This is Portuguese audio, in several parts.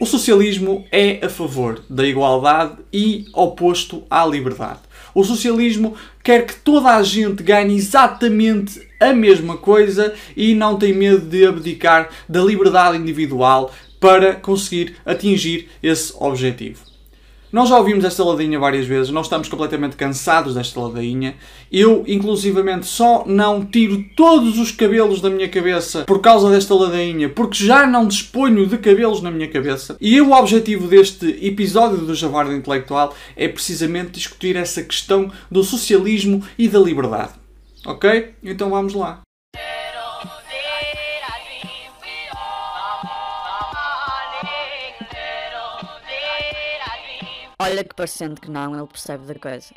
O socialismo é a favor da igualdade e oposto à liberdade. O socialismo quer que toda a gente ganhe exatamente a mesma coisa e não tem medo de abdicar da liberdade individual para conseguir atingir esse objetivo. Nós já ouvimos esta ladainha várias vezes, nós estamos completamente cansados desta ladainha. Eu, inclusivamente, só não tiro todos os cabelos da minha cabeça por causa desta ladainha, porque já não disponho de cabelos na minha cabeça. E o objetivo deste episódio do Javardo Intelectual é precisamente discutir essa questão do socialismo e da liberdade. Ok? Então vamos lá. Olha que parecendo que não, ele percebe da coisa.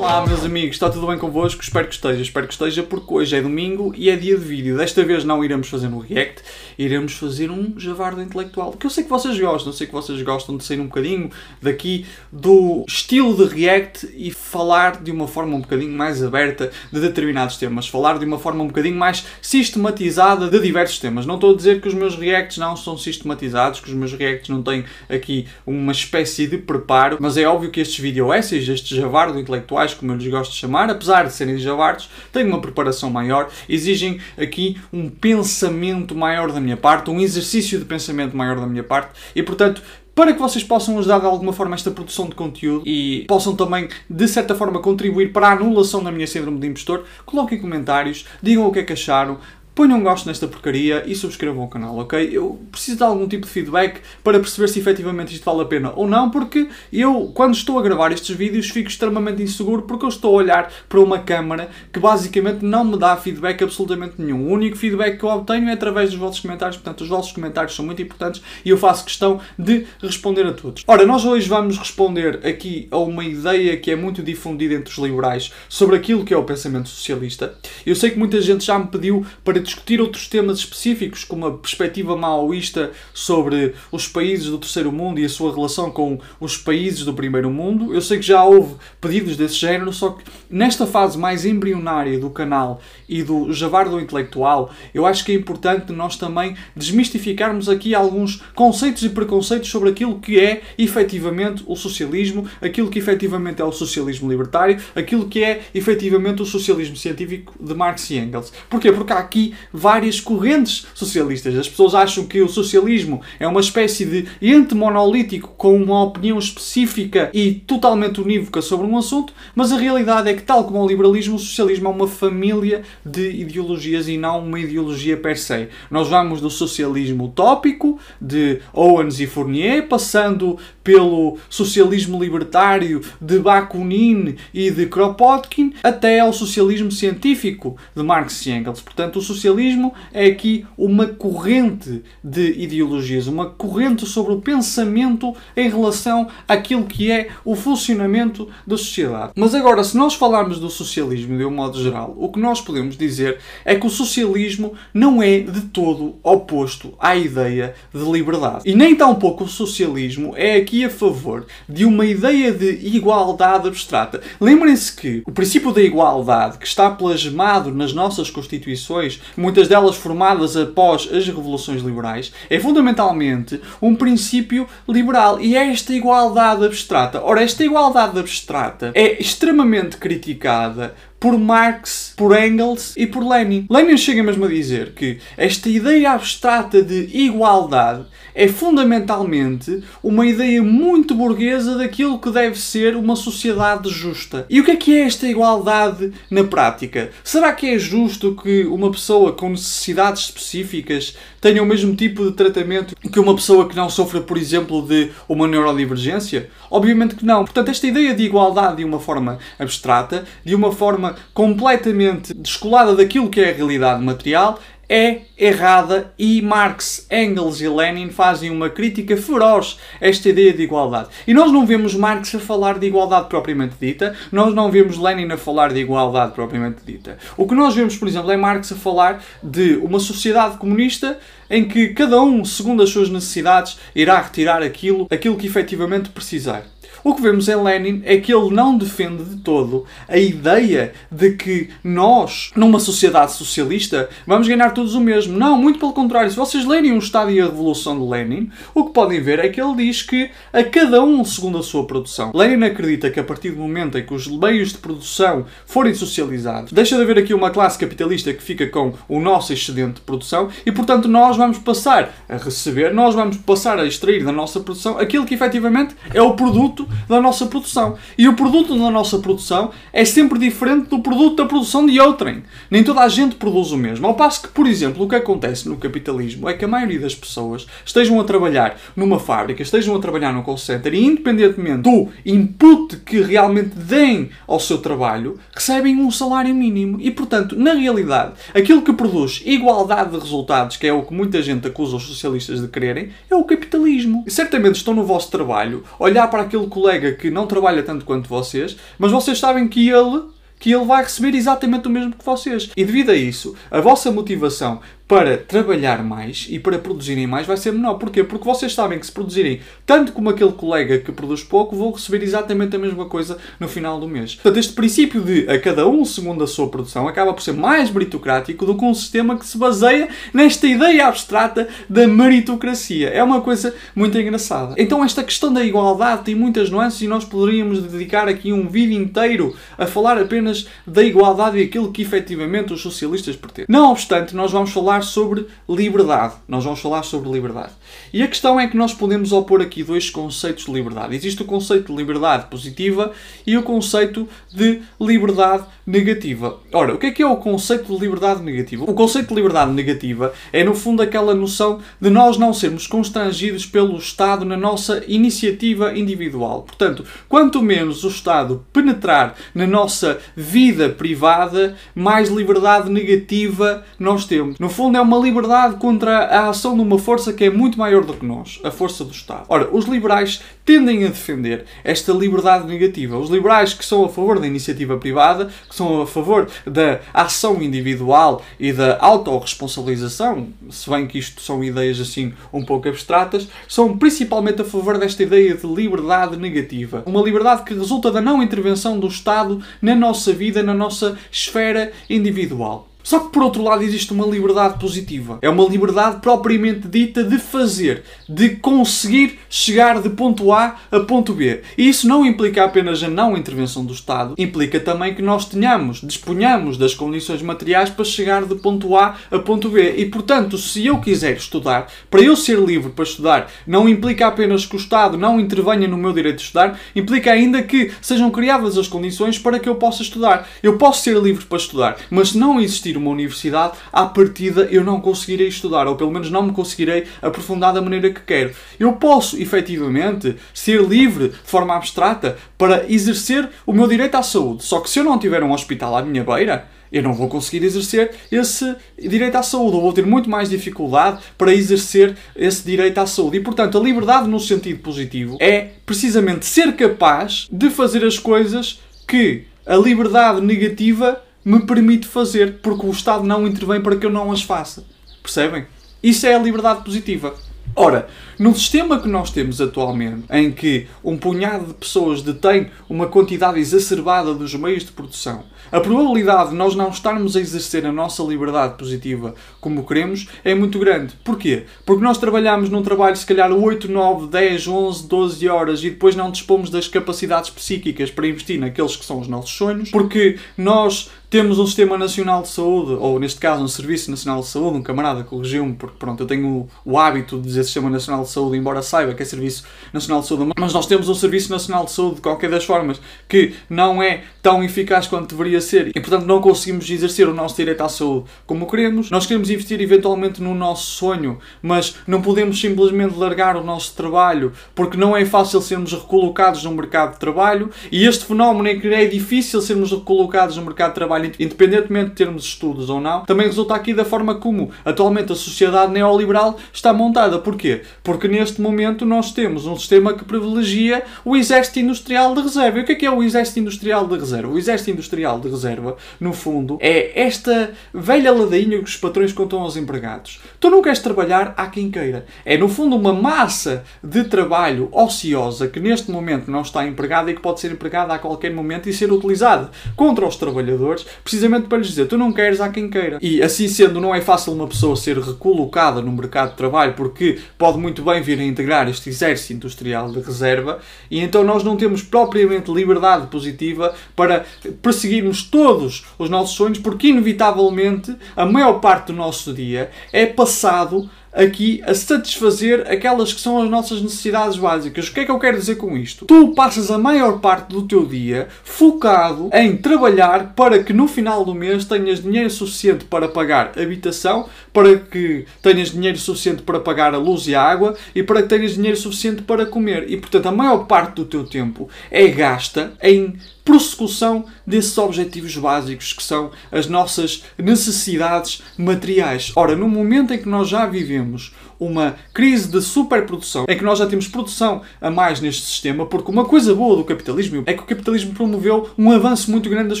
Olá meus amigos, está tudo bem convosco? Espero que esteja, espero que esteja porque hoje é domingo e é dia de vídeo. Desta vez não iremos fazer um react, iremos fazer um javardo intelectual. Que eu sei que vocês gostam, sei que vocês gostam de sair um bocadinho daqui do estilo de react e falar de uma forma um bocadinho mais aberta de determinados temas. Falar de uma forma um bocadinho mais sistematizada de diversos temas. Não estou a dizer que os meus reacts não são sistematizados, que os meus reacts não têm aqui uma espécie de preparo, mas é óbvio que estes vídeo estes javardo intelectuais, como eu lhes gosto de chamar, apesar de serem javardos, têm uma preparação maior, exigem aqui um pensamento maior da minha parte, um exercício de pensamento maior da minha parte e, portanto, para que vocês possam ajudar de alguma forma esta produção de conteúdo e possam também, de certa forma, contribuir para a anulação da minha síndrome de impostor, coloquem comentários, digam o que é que acharam, ponham um gosto nesta porcaria e subscrevam o canal, ok? Eu preciso de algum tipo de feedback para perceber se efetivamente isto vale a pena ou não, porque eu, quando estou a gravar estes vídeos, fico extremamente inseguro porque eu estou a olhar para uma câmara que basicamente não me dá feedback absolutamente nenhum. O único feedback que eu obtenho é através dos vossos comentários, portanto, os vossos comentários são muito importantes e eu faço questão de responder a todos. Ora, nós hoje vamos responder aqui a uma ideia que é muito difundida entre os liberais sobre aquilo que é o pensamento socialista. Eu sei que muita gente já me pediu para discutir outros temas específicos, como a perspectiva maoísta sobre os países do terceiro mundo e a sua relação com os países do primeiro mundo. Eu sei que já houve pedidos desse género, só que nesta fase mais embrionária do canal e do javardo intelectual, eu acho que é importante nós também desmistificarmos aqui alguns conceitos e preconceitos sobre aquilo que é efetivamente o socialismo, aquilo que efetivamente é o socialismo libertário, aquilo que é efetivamente o socialismo científico de Marx e Engels. Porquê? Porque há aqui várias correntes socialistas. As pessoas acham que o socialismo é uma espécie de ente monolítico com uma opinião específica e totalmente unívoca sobre um assunto, mas a realidade é que, tal como o liberalismo, o socialismo é uma família de ideologias e não uma ideologia per se. Nós vamos do socialismo utópico, de Owens e Fournier, passando pelo socialismo libertário de Bakunin e de Kropotkin, até ao socialismo científico de Marx e Engels. Portanto, o socialismo é aqui uma corrente de ideologias, uma corrente sobre o pensamento em relação àquilo que é o funcionamento da sociedade. Mas agora, se nós falarmos do socialismo de um modo geral, o que nós podemos dizer é que o socialismo não é de todo oposto à ideia de liberdade. E nem tampouco o socialismo é aqui a favor de uma ideia de igualdade abstrata. Lembrem-se que o princípio da igualdade, que está plasmado nas nossas constituições, muitas delas formadas após as revoluções liberais, é fundamentalmente um princípio liberal e é esta igualdade abstrata. Ora, esta igualdade abstrata é extremamente criticada por Marx, por Engels e por Lenin. Lenin chega mesmo a dizer que esta ideia abstrata de igualdade é fundamentalmente uma ideia muito burguesa daquilo que deve ser uma sociedade justa. E o que é que é esta igualdade na prática? Será que é justo que uma pessoa com necessidades específicas tenha o mesmo tipo de tratamento que uma pessoa que não sofra, por exemplo, de uma neurodivergência? Obviamente que não. Portanto, esta ideia de igualdade de uma forma abstrata, de uma forma completamente descolada daquilo que é a realidade material, é errada e Marx, Engels e Lenin fazem uma crítica feroz a esta ideia de igualdade. E nós não vemos Marx a falar de igualdade propriamente dita, nós não vemos Lenin a falar de igualdade propriamente dita. O que nós vemos, por exemplo, é Marx a falar de uma sociedade comunista em que cada um, segundo as suas necessidades, irá retirar aquilo, aquilo que efetivamente precisar. O que vemos em Lenin é que ele não defende de todo a ideia de que nós, numa sociedade socialista, vamos ganhar todos o mesmo. Não, muito pelo contrário. Se vocês lerem o Estado e a Revolução de Lenin, o que podem ver é que ele diz que a cada um segundo a sua produção. Lenin acredita que a partir do momento em que os meios de produção forem socializados, deixa de haver aqui uma classe capitalista que fica com o nosso excedente de produção e, portanto, nós vamos passar a receber, nós vamos passar a extrair da nossa produção aquilo que efetivamente é o produto da nossa produção. E o produto da nossa produção é sempre diferente do produto da produção de outrem. Nem toda a gente produz o mesmo. Ao passo que, por exemplo, o que acontece no capitalismo é que a maioria das pessoas estejam a trabalhar numa fábrica, estejam a trabalhar num call center e, independentemente do input que realmente deem ao seu trabalho, recebem um salário mínimo. E, portanto, na realidade, aquilo que produz igualdade de resultados, que é o que muita gente acusa os socialistas de quererem, é o capitalismo. E certamente estão no vosso trabalho, olhar para aquele colega que não trabalha tanto quanto vocês, mas vocês sabem que ele que ele vai receber exatamente o mesmo que vocês. E devido a isso, a vossa motivação para trabalhar mais e para produzirem mais vai ser menor. Porquê? Porque vocês sabem que se produzirem tanto como aquele colega que produz pouco, vão receber exatamente a mesma coisa no final do mês. Portanto, este princípio de a cada um segundo a sua produção acaba por ser mais meritocrático do que um sistema que se baseia nesta ideia abstrata da meritocracia. É uma coisa muito engraçada. Então, esta questão da igualdade tem muitas nuances e nós poderíamos dedicar aqui um vídeo inteiro a falar apenas da igualdade e aquilo que efetivamente os socialistas pretendem. Não obstante, nós vamos falar falar sobre liberdade. Nós vamos falar sobre liberdade. E a questão é que nós podemos opor aqui dois conceitos de liberdade. Existe o conceito de liberdade positiva e o conceito de liberdade negativa. Ora, o que é que é o conceito de liberdade negativa? O conceito de liberdade negativa é, no fundo, aquela noção de nós não sermos constrangidos pelo Estado na nossa iniciativa individual. Portanto, quanto menos o Estado penetrar na nossa vida privada, mais liberdade negativa nós temos. No fundo, é uma liberdade contra a ação de uma força que é muito maior do que nós, a força do Estado. Ora, os liberais tendem a defender esta liberdade negativa. Os liberais que são a favor da iniciativa privada, que são a favor da ação individual e da autorresponsabilização, se bem que isto são ideias assim um pouco abstratas, são principalmente a favor desta ideia de liberdade negativa. Uma liberdade que resulta da não intervenção do Estado na nossa vida, na nossa esfera individual. Só que por outro lado existe uma liberdade positiva. É uma liberdade propriamente dita de fazer, de conseguir chegar de ponto A a ponto B. E isso não implica apenas a não intervenção do Estado, implica também que nós tenhamos, disponhamos das condições materiais para chegar de ponto A a ponto B. E portanto, se eu quiser estudar, para eu ser livre para estudar, não implica apenas que o Estado não intervenha no meu direito de estudar, implica ainda que sejam criadas as condições para que eu possa estudar. Eu posso ser livre para estudar, mas se não existir uma universidade, à partida eu não conseguirei estudar, ou pelo menos não me conseguirei aprofundar da maneira que quero. Eu posso, efetivamente, ser livre de forma abstrata para exercer o meu direito à saúde. Só que se eu não tiver um hospital à minha beira, eu não vou conseguir exercer esse direito à saúde, ou vou ter muito mais dificuldade para exercer esse direito à saúde. E, portanto, a liberdade no sentido positivo é precisamente ser capaz de fazer as coisas que a liberdade negativa me permite fazer, porque o Estado não intervém para que eu não as faça. Percebem? Isso é a liberdade positiva. Ora, no sistema que nós temos atualmente, em que um punhado de pessoas detém uma quantidade exacerbada dos meios de produção, a probabilidade de nós não estarmos a exercer a nossa liberdade positiva como queremos é muito grande. Porquê? Porque nós trabalhamos num trabalho se calhar 8, 9, 10, 11, 12 horas e depois não dispomos das capacidades psíquicas para investir naqueles que são os nossos sonhos, porque nós temos um Sistema Nacional de Saúde, ou neste caso um Serviço Nacional de Saúde, um camarada corrigiu-me, porque pronto, eu tenho o, hábito de dizer Sistema Nacional de Saúde, embora saiba que é Serviço Nacional de Saúde, mas nós temos um Serviço Nacional de Saúde, de qualquer das formas, que não é tão eficaz quanto deveria ser, e portanto não conseguimos exercer o nosso direito à saúde como queremos. Nós queremos investir eventualmente no nosso sonho, mas não podemos simplesmente largar o nosso trabalho, porque não é fácil sermos recolocados no mercado de trabalho, e este fenómeno é que é difícil sermos recolocados no mercado de trabalho trabalho, independentemente de termos estudos ou não, também resulta aqui da forma como atualmente a sociedade neoliberal está montada. Porquê? Porque neste momento nós temos um sistema que privilegia o exército industrial de reserva. E o que é que é o exército industrial de reserva? O exército industrial de reserva, no fundo, é esta velha ladainha que os patrões contam aos empregados. Tu não queres trabalhar, há quem queira. É, no fundo, uma massa de trabalho ociosa que neste momento não está empregada e que pode ser empregada a qualquer momento e ser utilizada contra os trabalhadores, precisamente para lhes dizer, tu não queres, há quem queira. E assim sendo, não é fácil uma pessoa ser recolocada no mercado de trabalho porque pode muito bem vir a integrar este exército industrial de reserva e então nós não temos propriamente liberdade positiva para perseguirmos todos os nossos sonhos porque inevitavelmente a maior parte do nosso dia é passado aqui a satisfazer aquelas que são as nossas necessidades básicas. O que é que eu quero dizer com isto? Tu passas a maior parte do teu dia focado em trabalhar para que no final do mês tenhas dinheiro suficiente para pagar habitação, para que tenhas dinheiro suficiente para pagar a luz e a água e para que tenhas dinheiro suficiente para comer. E portanto, a maior parte do teu tempo é gasta em prossecução desses objetivos básicos que são as nossas necessidades materiais. Ora, no momento em que nós já vivemos uma crise de superprodução, em que nós já temos produção a mais neste sistema, porque uma coisa boa do capitalismo é que o capitalismo promoveu um avanço muito grande das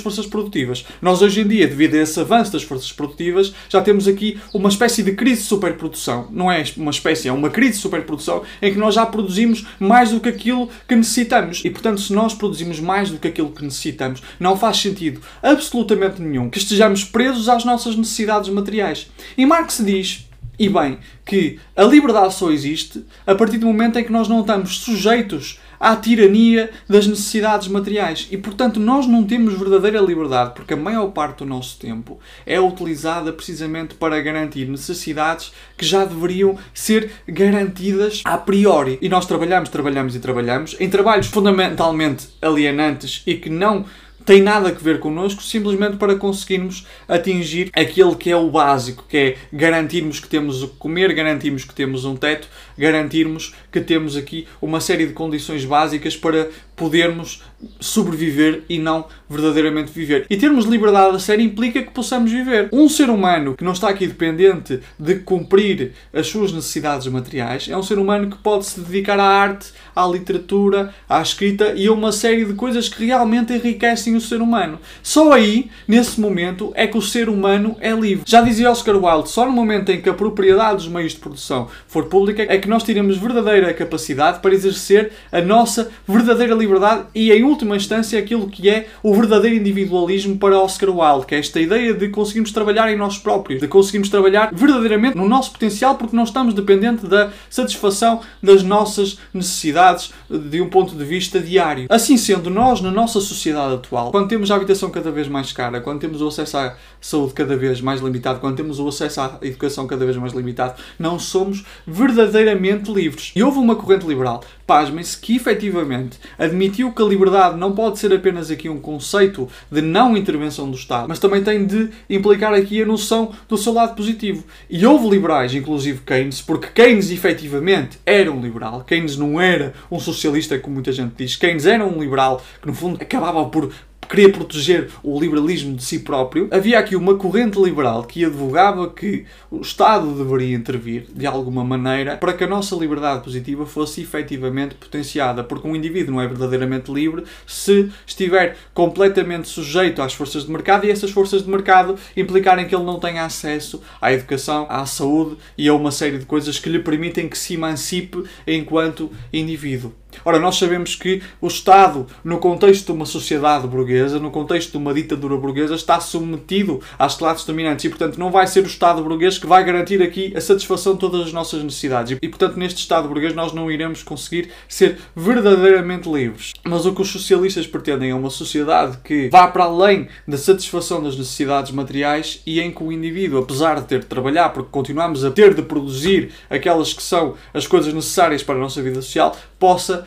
forças produtivas. Nós hoje em dia, devido a esse avanço das forças produtivas, já temos aqui uma espécie de crise de superprodução. Não é uma espécie, é uma crise de superprodução em que nós já produzimos mais do que aquilo que necessitamos. E portanto, se nós produzimos mais do que aquilo que necessitamos, não faz sentido absolutamente nenhum que estejamos presos às nossas necessidades materiais. E Marx diz e bem, que a liberdade só existe a partir do momento em que nós não estamos sujeitos à tirania das necessidades materiais. E, portanto, nós não temos verdadeira liberdade, porque a maior parte do nosso tempo é utilizada precisamente para garantir necessidades que já deveriam ser garantidas a priori. E nós trabalhamos, trabalhamos e trabalhamos em trabalhos fundamentalmente alienantes e que não tem nada a ver connosco, simplesmente para conseguirmos atingir aquele que é o básico, que é garantirmos que temos o que comer, garantirmos que temos um teto, garantirmos que temos aqui uma série de condições básicas para podermos sobreviver e não verdadeiramente viver. E termos liberdade a sério implica que possamos viver. Um ser humano que não está aqui dependente de cumprir as suas necessidades materiais é um ser humano que pode se dedicar à arte, à literatura, à escrita e a uma série de coisas que realmente enriquecem o ser humano. Só aí, nesse momento, é que o ser humano é livre. Já dizia Oscar Wilde, só no momento em que a propriedade dos meios de produção for pública é que nós teremos verdadeira capacidade para exercer a nossa verdadeira liberdade e, em última instância, aquilo que é o verdadeiro individualismo para Oscar Wilde, que é esta ideia de conseguirmos trabalhar em nós próprios, de conseguirmos trabalhar verdadeiramente no nosso potencial porque não estamos dependentes da satisfação das nossas necessidades de um ponto de vista diário. Assim sendo, nós, na nossa sociedade atual, quando temos a habitação cada vez mais cara, quando temos o acesso à saúde cada vez mais limitado, quando temos o acesso à educação cada vez mais limitado, não somos verdadeiramente livres. E houve uma corrente liberal, pasmem-se, que efetivamente admitiu que a liberdade não pode ser apenas aqui um conceito de não intervenção do Estado, mas também tem de implicar aqui a noção do seu lado positivo. E houve liberais, inclusive Keynes, porque Keynes efetivamente era um liberal. Keynes não era um socialista, como muita gente diz. Keynes era um liberal que, no fundo, acabava por queria proteger o liberalismo de si próprio, havia aqui uma corrente liberal que advogava que o Estado deveria intervir de alguma maneira para que a nossa liberdade positiva fosse efetivamente potenciada, porque um indivíduo não é verdadeiramente livre se estiver completamente sujeito às forças de mercado e essas forças de mercado implicarem que ele não tenha acesso à educação, à saúde e a uma série de coisas que lhe permitem que se emancipe enquanto indivíduo. Ora, nós sabemos que o Estado, no contexto de uma sociedade burguesa, no contexto de uma ditadura burguesa, está submetido às classes dominantes e, portanto, não vai ser o Estado burguês que vai garantir aqui a satisfação de todas as nossas necessidades. E, portanto, neste Estado burguês nós não iremos conseguir ser verdadeiramente livres. Mas o que os socialistas pretendem é uma sociedade que vá para além da satisfação das necessidades materiais e em que o indivíduo, apesar de ter de trabalhar, porque continuamos a ter de produzir aquelas que são as coisas necessárias para a nossa vida social, possa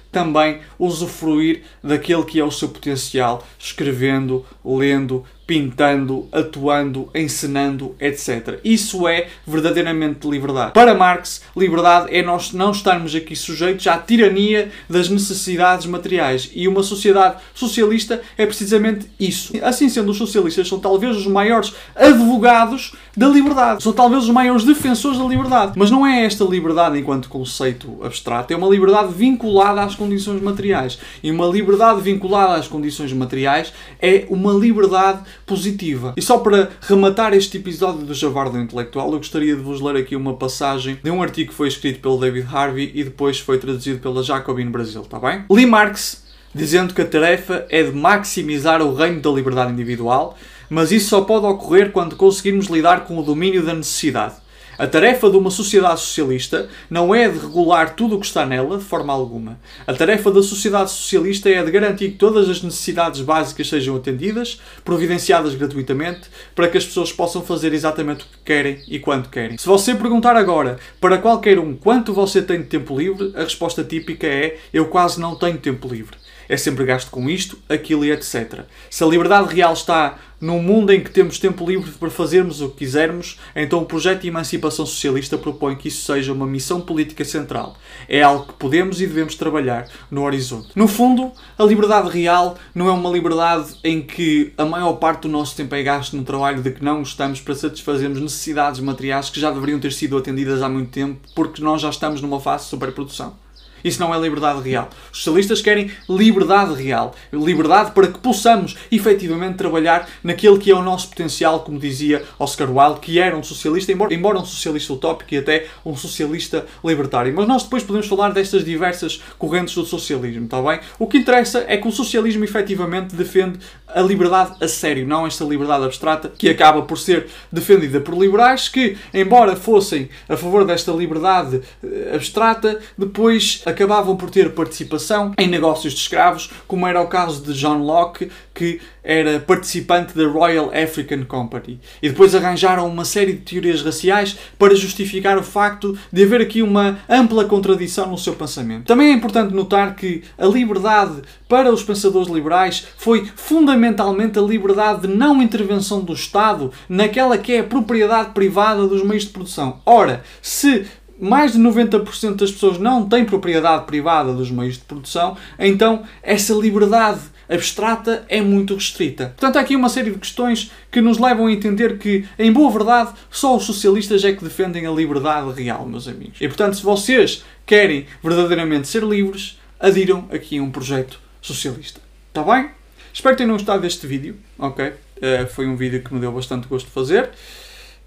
também usufruir daquele que é o seu potencial, escrevendo, lendo, pintando, atuando, encenando, etc. Isso é verdadeiramente liberdade. Para Marx, liberdade é nós não estarmos aqui sujeitos à tirania das necessidades materiais. E uma sociedade socialista é precisamente isso. Assim sendo, os socialistas são talvez os maiores advogados da liberdade. São talvez os maiores defensores da liberdade. Mas não é esta liberdade enquanto conceito abstrato, é uma liberdade vinculada às condições materiais. E uma liberdade vinculada às condições materiais é uma liberdade positiva. E só para rematar este episódio do Javardo Intelectual, eu gostaria de vos ler aqui uma passagem de um artigo que foi escrito pelo David Harvey e depois foi traduzido pela Jacobin Brasil, está bem? Li Marx dizendo que a tarefa é de maximizar o reino da liberdade individual, mas isso só pode ocorrer quando conseguirmos lidar com o domínio da necessidade. A tarefa de uma sociedade socialista não é de regular tudo o que está nela, de forma alguma. A tarefa da sociedade socialista é de garantir que todas as necessidades básicas sejam atendidas, providenciadas gratuitamente, para que as pessoas possam fazer exatamente o que querem e quando querem. Se você perguntar agora para qualquer um quanto você tem de tempo livre, a resposta típica é: eu quase não tenho tempo livre é sempre gasto com isto, aquilo e etc. Se a liberdade real está num mundo em que temos tempo livre para fazermos o que quisermos, então o projeto de emancipação socialista propõe que isso seja uma missão política central. É algo que podemos e devemos trabalhar no horizonte. No fundo, a liberdade real não é uma liberdade em que a maior parte do nosso tempo é gasto no trabalho de que não gostamos para satisfazermos necessidades materiais que já deveriam ter sido atendidas há muito tempo porque nós já estamos numa fase de superprodução. Isso não é liberdade real. Os socialistas querem liberdade real. Liberdade para que possamos efetivamente trabalhar naquele que é o nosso potencial, como dizia Oscar Wilde, que era um socialista, embora, embora um socialista utópico e até um socialista libertário. Mas nós depois podemos falar destas diversas correntes do socialismo, está bem? O que interessa é que o socialismo efetivamente defende a liberdade a sério, não esta liberdade abstrata que acaba por ser defendida por liberais que, embora fossem a favor desta liberdade eh, abstrata, depois acabavam por ter participação em negócios de escravos, como era o caso de John Locke, que era participante da Royal African Company. E depois arranjaram uma série de teorias raciais para justificar o facto de haver aqui uma ampla contradição no seu pensamento. Também é importante notar que a liberdade para os pensadores liberais foi fundamentalmente a liberdade de não intervenção do Estado naquela que é a propriedade privada dos meios de produção. Ora, se mais de 90% das pessoas não têm propriedade privada dos meios de produção, então essa liberdade abstrata é muito restrita. Portanto, há aqui uma série de questões que nos levam a entender que, em boa verdade, só os socialistas é que defendem a liberdade real, meus amigos. E portanto, se vocês querem verdadeiramente ser livres, adiram aqui um projeto socialista. Está bem? Espero que tenham gostado deste vídeo, ok? Uh, foi um vídeo que me deu bastante gosto de fazer.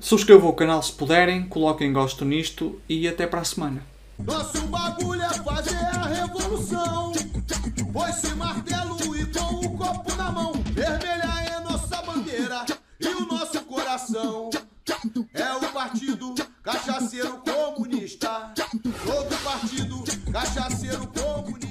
Subscrevam o canal se puderem, coloquem gosto nisto e até para a semana. Nosso bagulho é fazer a revolução. Foi sem martelo e com o copo na mão. Vermelha é nossa bandeira e o nosso coração. É o partido cachaceiro comunista. Todo partido cachaceiro comunista.